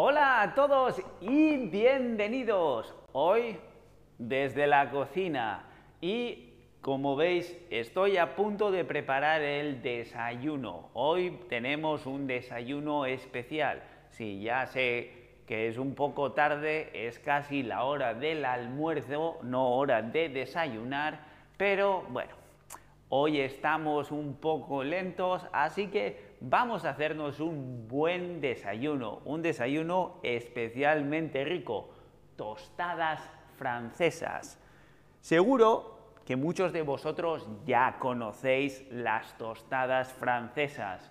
Hola a todos y bienvenidos. Hoy desde la cocina y como veis estoy a punto de preparar el desayuno. Hoy tenemos un desayuno especial. Sí, ya sé que es un poco tarde, es casi la hora del almuerzo, no hora de desayunar, pero bueno, hoy estamos un poco lentos, así que vamos a hacernos un buen desayuno, un desayuno especialmente rico, tostadas francesas. Seguro que muchos de vosotros ya conocéis las tostadas francesas.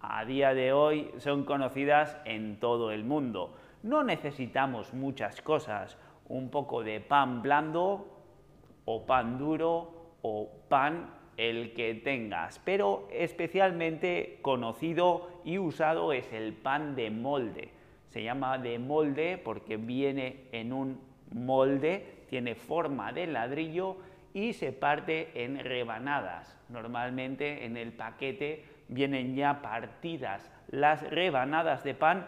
A día de hoy son conocidas en todo el mundo. No necesitamos muchas cosas, un poco de pan blando o pan duro o pan el que tengas, pero especialmente conocido y usado es el pan de molde. Se llama de molde porque viene en un molde, tiene forma de ladrillo y se parte en rebanadas. Normalmente en el paquete vienen ya partidas las rebanadas de pan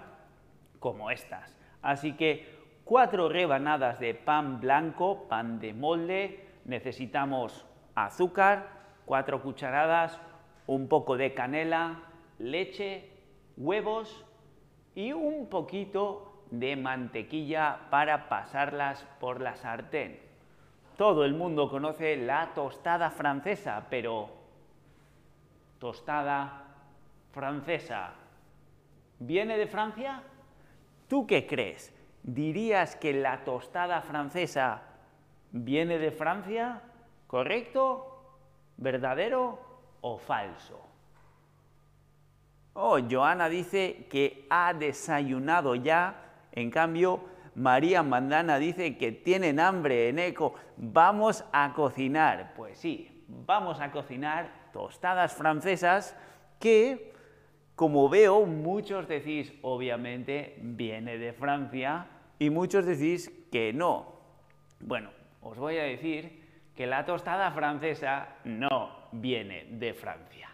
como estas. Así que cuatro rebanadas de pan blanco, pan de molde, necesitamos azúcar, cuatro cucharadas, un poco de canela, leche, huevos y un poquito de mantequilla para pasarlas por la sartén. Todo el mundo conoce la tostada francesa, pero tostada francesa, ¿viene de Francia? ¿Tú qué crees? ¿Dirías que la tostada francesa viene de Francia? ¿Correcto ¿Verdadero o falso? Oh, Joana dice que ha desayunado ya, en cambio María Mandana dice que tienen hambre en eco. Vamos a cocinar. Pues sí, vamos a cocinar tostadas francesas que, como veo, muchos decís, obviamente, viene de Francia y muchos decís que no. Bueno, os voy a decir que la tostada francesa no viene de Francia.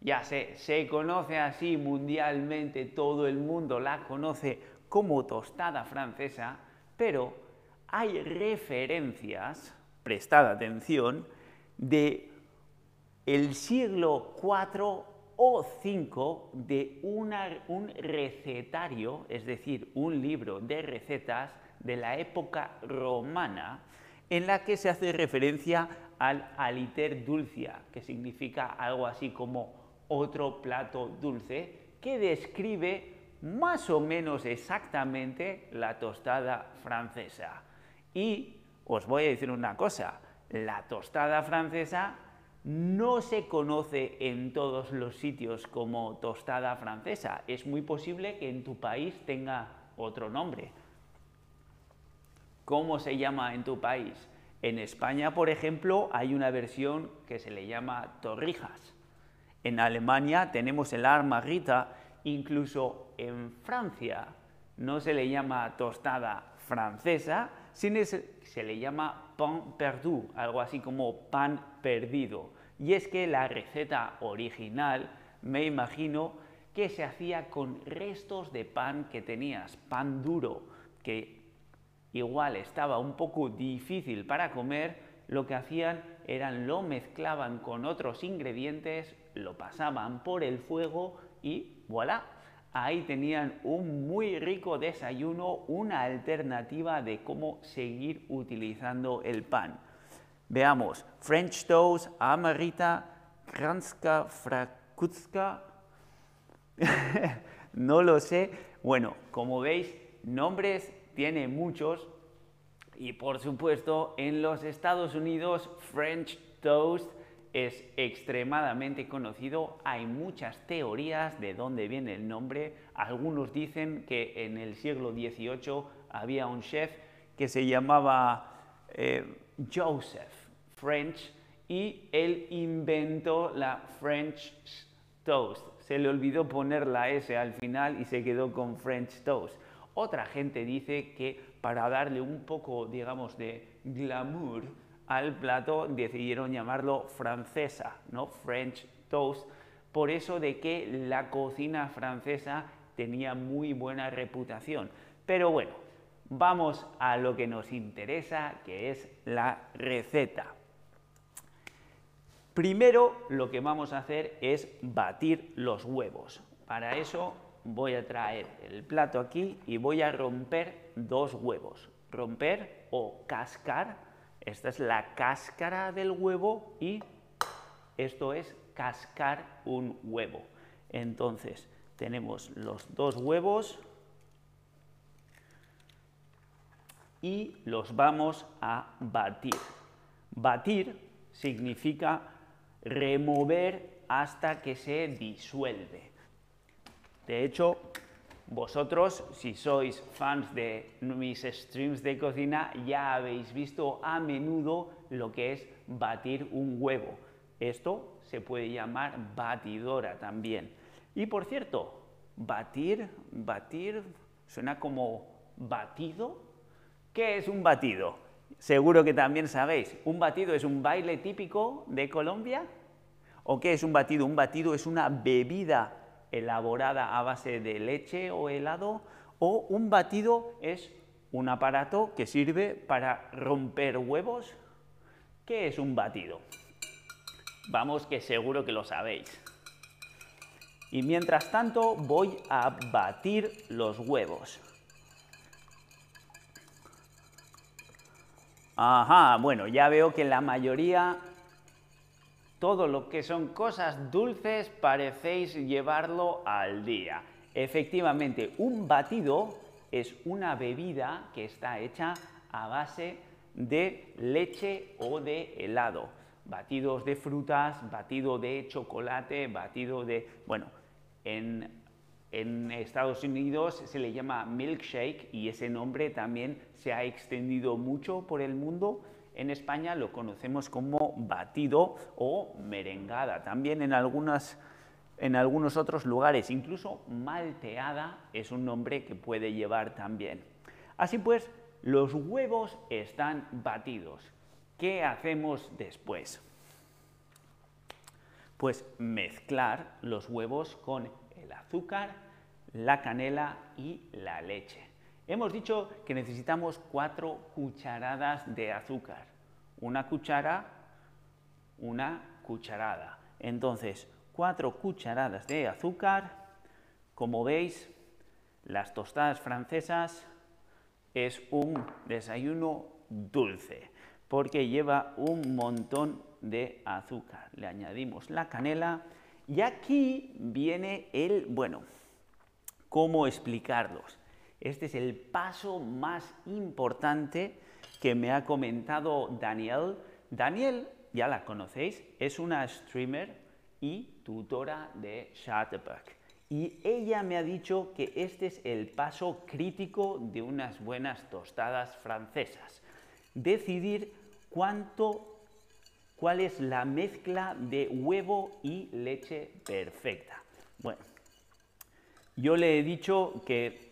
Ya sé, se conoce así mundialmente, todo el mundo la conoce como tostada francesa, pero hay referencias, prestad atención, de el siglo IV o V de un recetario, es decir, un libro de recetas de la época romana, en la que se hace referencia al aliter dulcia, que significa algo así como otro plato dulce, que describe más o menos exactamente la tostada francesa. Y os voy a decir una cosa, la tostada francesa no se conoce en todos los sitios como tostada francesa. Es muy posible que en tu país tenga otro nombre. ¿Cómo se llama en tu país? En España, por ejemplo, hay una versión que se le llama torrijas. En Alemania tenemos el armarrita, incluso en Francia no se le llama tostada francesa, sino se le llama pan perdu, algo así como pan perdido. Y es que la receta original, me imagino, que se hacía con restos de pan que tenías, pan duro, que igual estaba un poco difícil para comer, lo que hacían eran lo mezclaban con otros ingredientes, lo pasaban por el fuego y voilà, ahí tenían un muy rico desayuno, una alternativa de cómo seguir utilizando el pan. Veamos, French toast, amarita, kranska, frakutska, no lo sé. Bueno, como veis, nombres tiene muchos y por supuesto en los Estados Unidos French toast es extremadamente conocido, hay muchas teorías de dónde viene el nombre, algunos dicen que en el siglo XVIII había un chef que se llamaba eh, Joseph French y él inventó la French toast. Se le olvidó poner la S al final y se quedó con French toast. Otra gente dice que para darle un poco, digamos, de glamour al plato decidieron llamarlo francesa, ¿no? French toast, por eso de que la cocina francesa tenía muy buena reputación. Pero bueno, vamos a lo que nos interesa, que es la receta. Primero lo que vamos a hacer es batir los huevos. Para eso voy a traer el plato aquí y voy a romper dos huevos. Romper o cascar, esta es la cáscara del huevo y esto es cascar un huevo. Entonces, tenemos los dos huevos y los vamos a batir. Batir significa remover hasta que se disuelve. De hecho, vosotros, si sois fans de mis streams de cocina, ya habéis visto a menudo lo que es batir un huevo. Esto se puede llamar batidora también. Y por cierto, batir, batir, suena como batido. ¿Qué es un batido? Seguro que también sabéis. ¿Un batido es un baile típico de Colombia? ¿O qué es un batido? Un batido es una bebida elaborada a base de leche o helado. O un batido es un aparato que sirve para romper huevos. ¿Qué es un batido? Vamos que seguro que lo sabéis. Y mientras tanto voy a batir los huevos. Ajá, bueno, ya veo que la mayoría, todo lo que son cosas dulces, parecéis llevarlo al día. Efectivamente, un batido es una bebida que está hecha a base de leche o de helado batidos de frutas, batido de chocolate, batido de... Bueno, en, Estados Unidos se le llama milkshake y ese nombre también se ha extendido mucho por el mundo. En España lo conocemos como batido o merengada. También en, en algunos otros lugares, incluso malteada es un nombre que puede llevar también. Así pues, los huevos están batidos. ¿Qué hacemos después? Pues mezclar los huevos con el azúcar, la canela y la leche. Hemos dicho que necesitamos cuatro cucharadas de azúcar. Una cuchara, una cucharada. Entonces, cuatro cucharadas de azúcar. Como veis, las tostadas francesas es un desayuno dulce porque lleva un montón de azúcar. Le añadimos la canela y aquí viene el, bueno, ¿cómo explicarlos? Este es el paso más importante que me ha comentado Daniel. Daniel, ya la conocéis, es una streamer y tutora de Shutterbuck. Y ella me ha dicho que este es el paso crítico de unas buenas tostadas francesas. Decidir cuánto, cuál es la mezcla de huevo y leche perfecta. Bueno, yo le he dicho que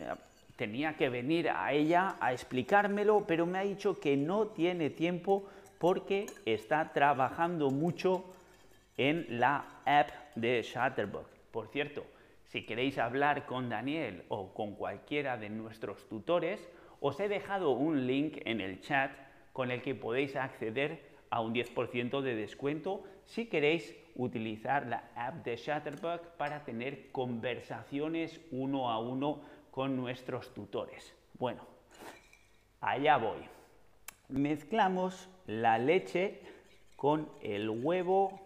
tenía que venir a ella a explicármelo, pero me ha dicho que no tiene tiempo porque está trabajando mucho en la app de Shutterbox. Por cierto, si queréis hablar con Daniel o con cualquiera de nuestros tutores, os he dejado un link en el chat con el que podéis acceder a un 10% de descuento si queréis utilizar la app de Shutterbug para tener conversaciones uno a uno con nuestros tutores. Bueno, allá voy. Mezclamos la leche con el huevo.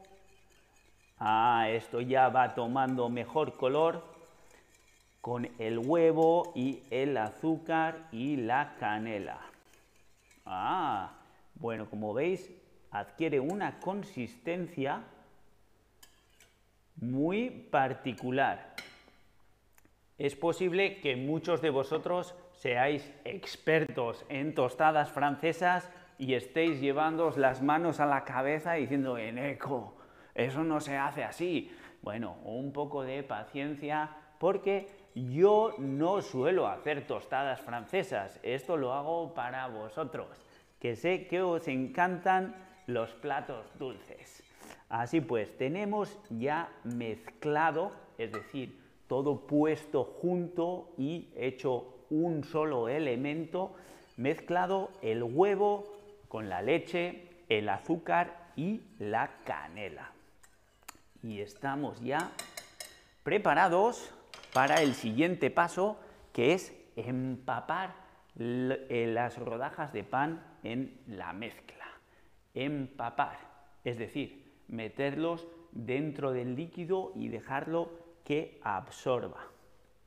Ah, esto ya va tomando mejor color con el huevo y el azúcar y la canela. Ah, bueno, como veis, adquiere una consistencia muy particular. Es posible que muchos de vosotros seáis expertos en tostadas francesas y estéis llevándoos las manos a la cabeza diciendo, eco, eso no se hace así. Bueno, un poco de paciencia porque yo no suelo hacer tostadas francesas, esto lo hago para vosotros, que sé que os encantan los platos dulces. Así pues, tenemos ya mezclado, es decir, todo puesto junto y hecho un solo elemento, mezclado el huevo con la leche, el azúcar y la canela. Y estamos ya preparados para el siguiente paso, que es empapar eh, las rodajas de pan en la mezcla. Empapar, es decir, meterlos dentro del líquido y dejarlo que absorba.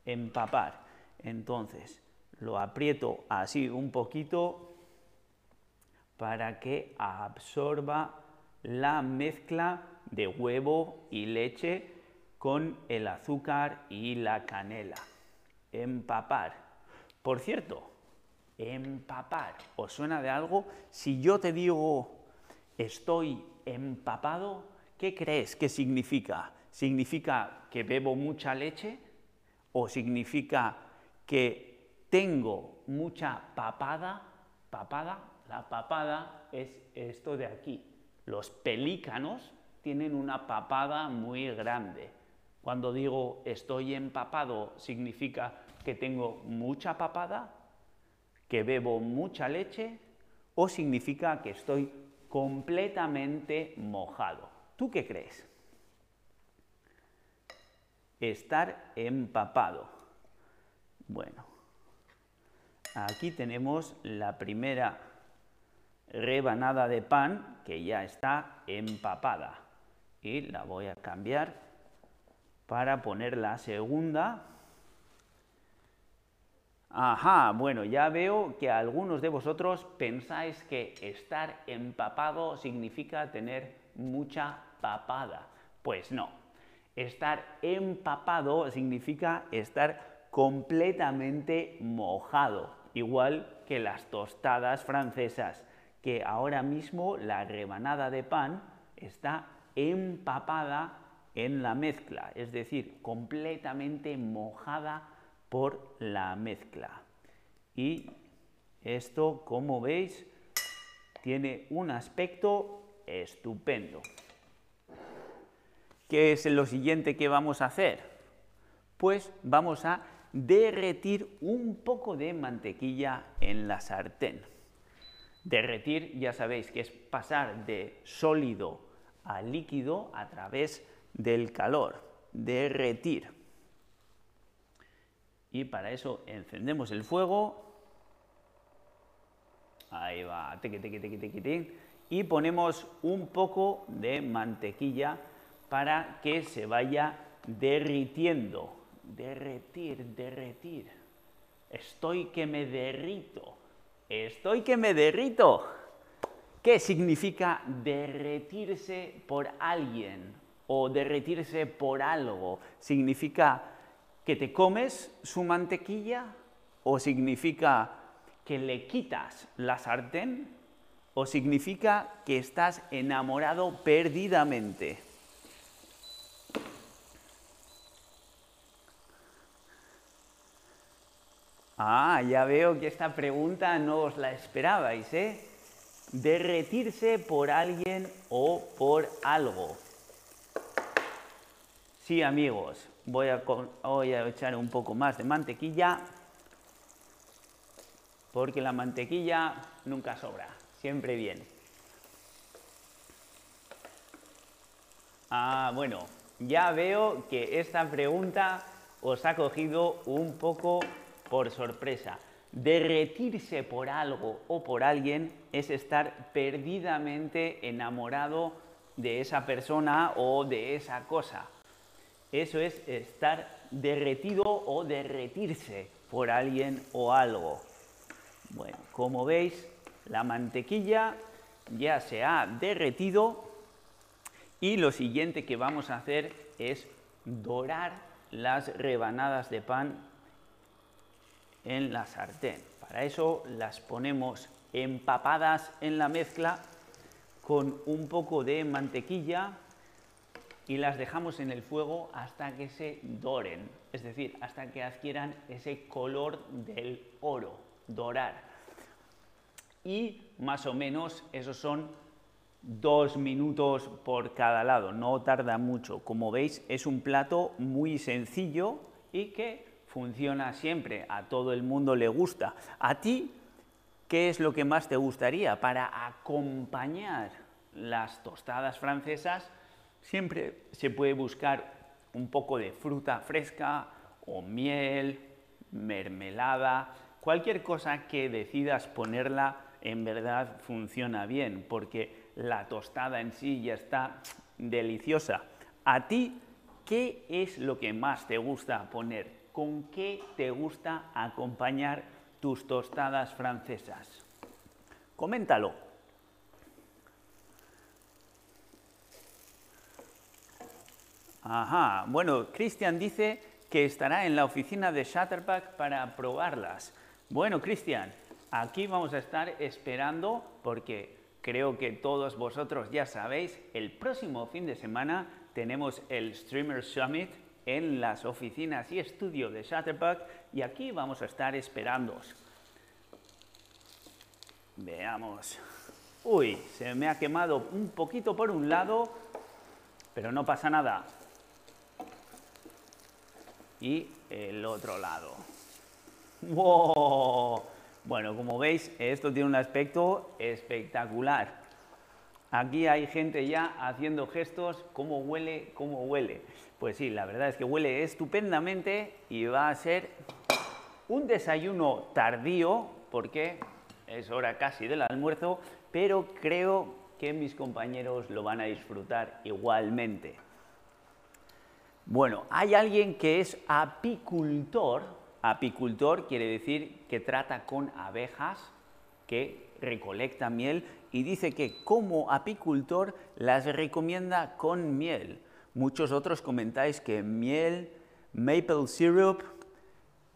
Empapar. Entonces, lo aprieto así un poquito para que absorba la mezcla de huevo y leche con el azúcar y la canela. Empapar. Por cierto, empapar. ¿Os suena de algo? Si yo te digo estoy empapado, ¿qué crees que significa? ¿Significa que bebo mucha leche? ¿O significa que tengo mucha papada? ¿Papada? La papada es esto de aquí. Los pelícanos tienen una papada muy grande. Cuando digo estoy empapado, significa que tengo mucha papada, que bebo mucha leche, o significa que estoy completamente mojado. ¿Tú qué crees? Estar empapado. Bueno, aquí tenemos la primera rebanada de pan que ya está empapada y la voy a cambiar para poner la segunda. Ajá, bueno, ya veo que algunos de vosotros pensáis que estar empapado significa tener mucha papada. Pues no, estar empapado significa estar completamente mojado, igual que las tostadas francesas, que ahora mismo la rebanada de pan está empapada en la mezcla, es decir, completamente mojada por la mezcla. Y esto, como veis, tiene un aspecto estupendo. ¿Qué es lo siguiente que vamos a hacer? Pues vamos a derretir un poco de mantequilla en la sartén. Derretir, ya sabéis que es pasar de sólido a líquido a través del calor, derretir. Y para eso encendemos el fuego. Ahí va, y ponemos un poco de mantequilla para que se vaya derritiendo. Derretir, derretir. Estoy que me derrito. Estoy que me derrito. ¿Qué significa derretirse por alguien o derretirse por algo? ¿Significa que te comes su mantequilla o significa que le quitas la sartén o significa que estás enamorado perdidamente? Ah, ya veo que esta pregunta no os la esperabais, ¿eh? Derretirse por alguien o por algo. Sí, amigos, voy a, echar un poco más de mantequilla porque la mantequilla nunca sobra, siempre viene. Ah, bueno, ya veo que esta pregunta os ha cogido un poco por sorpresa. Derretirse por algo o por alguien es estar perdidamente enamorado de esa persona o de esa cosa. Eso es estar derretido o derretirse por alguien o algo. Bueno, como veis, la mantequilla ya se ha derretido y lo siguiente que vamos a hacer es dorar las rebanadas de pan en la sartén. Para eso las ponemos empapadas en la mezcla con un poco de mantequilla y las dejamos en el fuego hasta que se doren, es decir, hasta que adquieran ese color del oro, dorar. Y más o menos esos son dos minutos por cada lado, no tarda mucho. Como veis es un plato muy sencillo y que funciona siempre, a todo el mundo le gusta. ¿A ti qué es lo que más te gustaría para acompañar las tostadas francesas? Siempre se puede buscar un poco de fruta fresca o miel, mermelada, cualquier cosa que decidas ponerla en verdad funciona bien, porque la tostada en sí ya está deliciosa. ¿A ti qué es lo que más te gusta poner? ¿Con qué te gusta acompañar tus tostadas francesas? Coméntalo. Ajá, bueno, Cristian dice que estará en la oficina de Shutterpack para probarlas. Bueno, Cristian, aquí vamos a estar esperando porque creo que todos vosotros ya sabéis, el próximo fin de semana tenemos el Streamer Summit en las oficinas y estudio de Shutterpack y aquí vamos a estar esperándoos. Veamos. Uy, se me ha quemado un poquito por un lado, pero no pasa nada. Y el otro lado. ¡Wow! Bueno, como veis, esto tiene un aspecto espectacular. Aquí hay gente ya haciendo gestos, ¿cómo huele? ¿Cómo huele? Pues sí, la verdad es que huele estupendamente y va a ser un desayuno tardío, porque es hora casi del almuerzo, pero creo que mis compañeros lo van a disfrutar igualmente. Bueno, hay alguien que es apicultor, Apicultor quiere decir que trata con abejas, que recolecta miel y dice que como apicultor las recomienda con miel. Muchos otros comentáis que miel, maple syrup,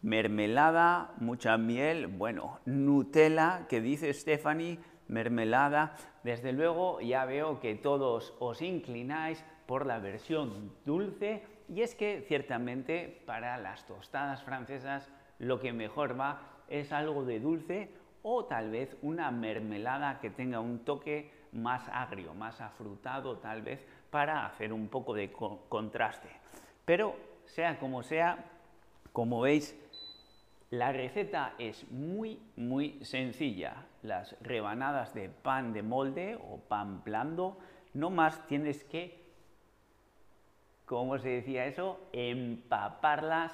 mermelada, mucha miel, bueno, Nutella, que dice Stephanie, mermelada. Desde luego ya veo que todos os inclináis por la versión dulce y es que ciertamente para las tostadas francesas lo que mejor va es algo de dulce o tal vez una mermelada que tenga un toque más agrio, más afrutado tal vez para hacer un poco de contraste. Pero sea como sea, como veis, la receta es muy, muy sencilla. Las rebanadas de pan de molde o pan blando, no más tienes que ¿cómo se decía eso? Empaparlas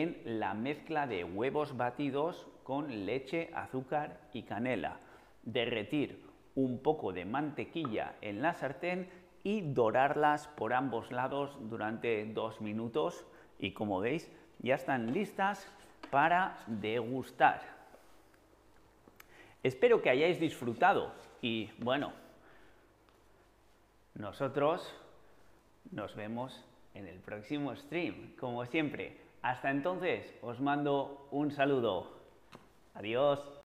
en la mezcla de huevos batidos con leche, azúcar y canela. Derretir un poco de mantequilla en la sartén y dorarlas por ambos lados durante dos minutos y como veis ya están listas para degustar. Espero que hayáis disfrutado y bueno, nosotros nos vemos en el próximo stream, como siempre. Hasta entonces, os mando un saludo. Adiós.